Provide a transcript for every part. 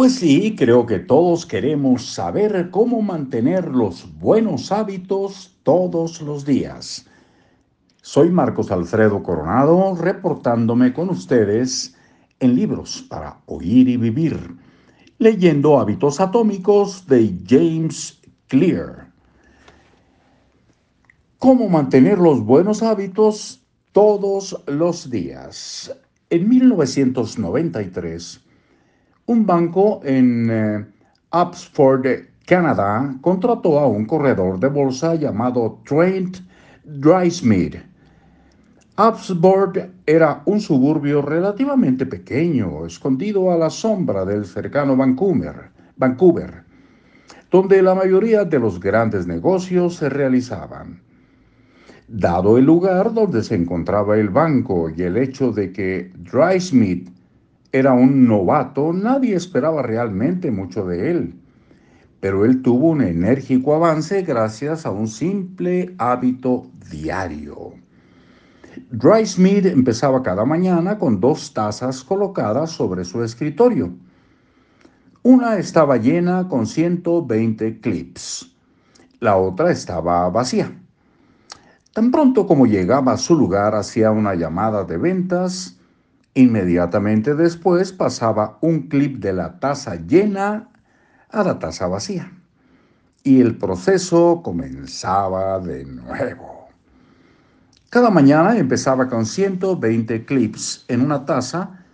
Pues sí, creo que todos queremos saber cómo mantener los buenos hábitos todos los días. Soy Marcos Alfredo Coronado reportándome con ustedes en libros para oír y vivir, leyendo Hábitos Atómicos de James Clear. ¿Cómo mantener los buenos hábitos todos los días? En 1993, un banco en eh, Oxford, Canadá, contrató a un corredor de bolsa llamado Trent Drysmith. Oxford era un suburbio relativamente pequeño, escondido a la sombra del cercano Vancouver, Vancouver, donde la mayoría de los grandes negocios se realizaban. Dado el lugar donde se encontraba el banco y el hecho de que Drysmith era un novato, nadie esperaba realmente mucho de él. Pero él tuvo un enérgico avance gracias a un simple hábito diario. Dry Smith empezaba cada mañana con dos tazas colocadas sobre su escritorio. Una estaba llena con 120 clips. La otra estaba vacía. Tan pronto como llegaba a su lugar hacía una llamada de ventas Inmediatamente después pasaba un clip de la taza llena a la taza vacía. Y el proceso comenzaba de nuevo. Cada mañana empezaba con 120 clips en una taza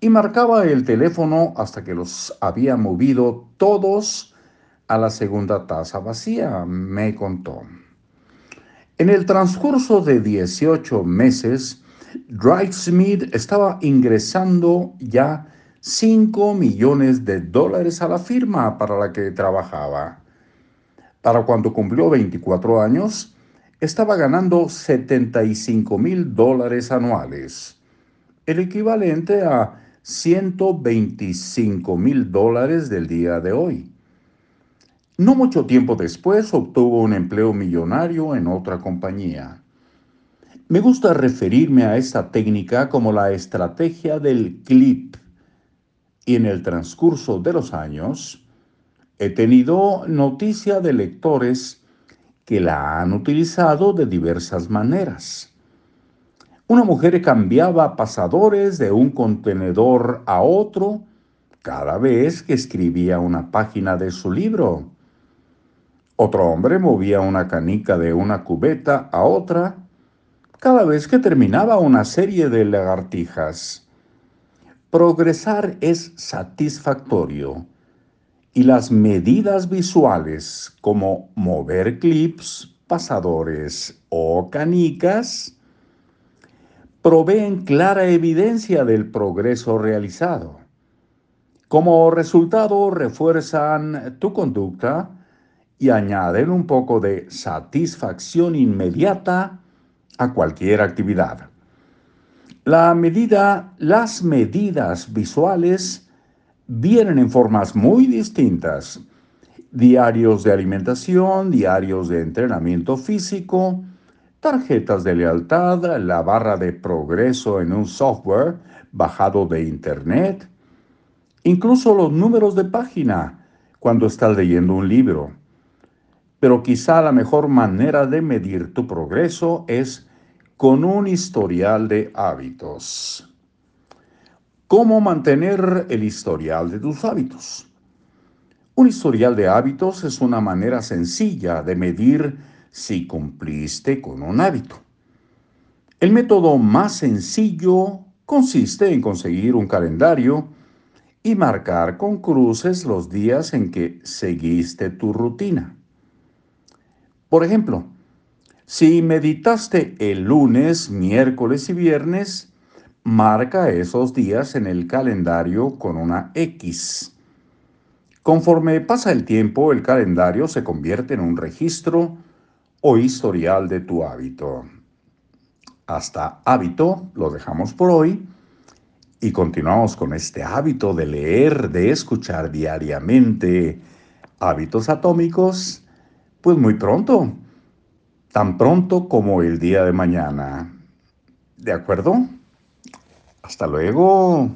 y marcaba el teléfono hasta que los había movido todos a la segunda taza vacía, me contó. En el transcurso de 18 meses, Smith estaba ingresando ya 5 millones de dólares a la firma para la que trabajaba. Para cuando cumplió 24 años, estaba ganando 75 mil dólares anuales, el equivalente a 125 mil dólares del día de hoy. No mucho tiempo después obtuvo un empleo millonario en otra compañía. Me gusta referirme a esta técnica como la estrategia del clip y en el transcurso de los años he tenido noticia de lectores que la han utilizado de diversas maneras. Una mujer cambiaba pasadores de un contenedor a otro cada vez que escribía una página de su libro. Otro hombre movía una canica de una cubeta a otra cada vez que terminaba una serie de lagartijas. Progresar es satisfactorio y las medidas visuales como mover clips, pasadores o canicas proveen clara evidencia del progreso realizado. Como resultado refuerzan tu conducta y añaden un poco de satisfacción inmediata a cualquier actividad. La medida, las medidas visuales vienen en formas muy distintas. Diarios de alimentación, diarios de entrenamiento físico, tarjetas de lealtad, la barra de progreso en un software bajado de Internet, incluso los números de página cuando estás leyendo un libro. Pero quizá la mejor manera de medir tu progreso es con un historial de hábitos. ¿Cómo mantener el historial de tus hábitos? Un historial de hábitos es una manera sencilla de medir si cumpliste con un hábito. El método más sencillo consiste en conseguir un calendario y marcar con cruces los días en que seguiste tu rutina. Por ejemplo, si meditaste el lunes, miércoles y viernes, marca esos días en el calendario con una X. Conforme pasa el tiempo, el calendario se convierte en un registro o historial de tu hábito. Hasta hábito lo dejamos por hoy y continuamos con este hábito de leer, de escuchar diariamente hábitos atómicos, pues muy pronto tan pronto como el día de mañana. ¿De acuerdo? Hasta luego.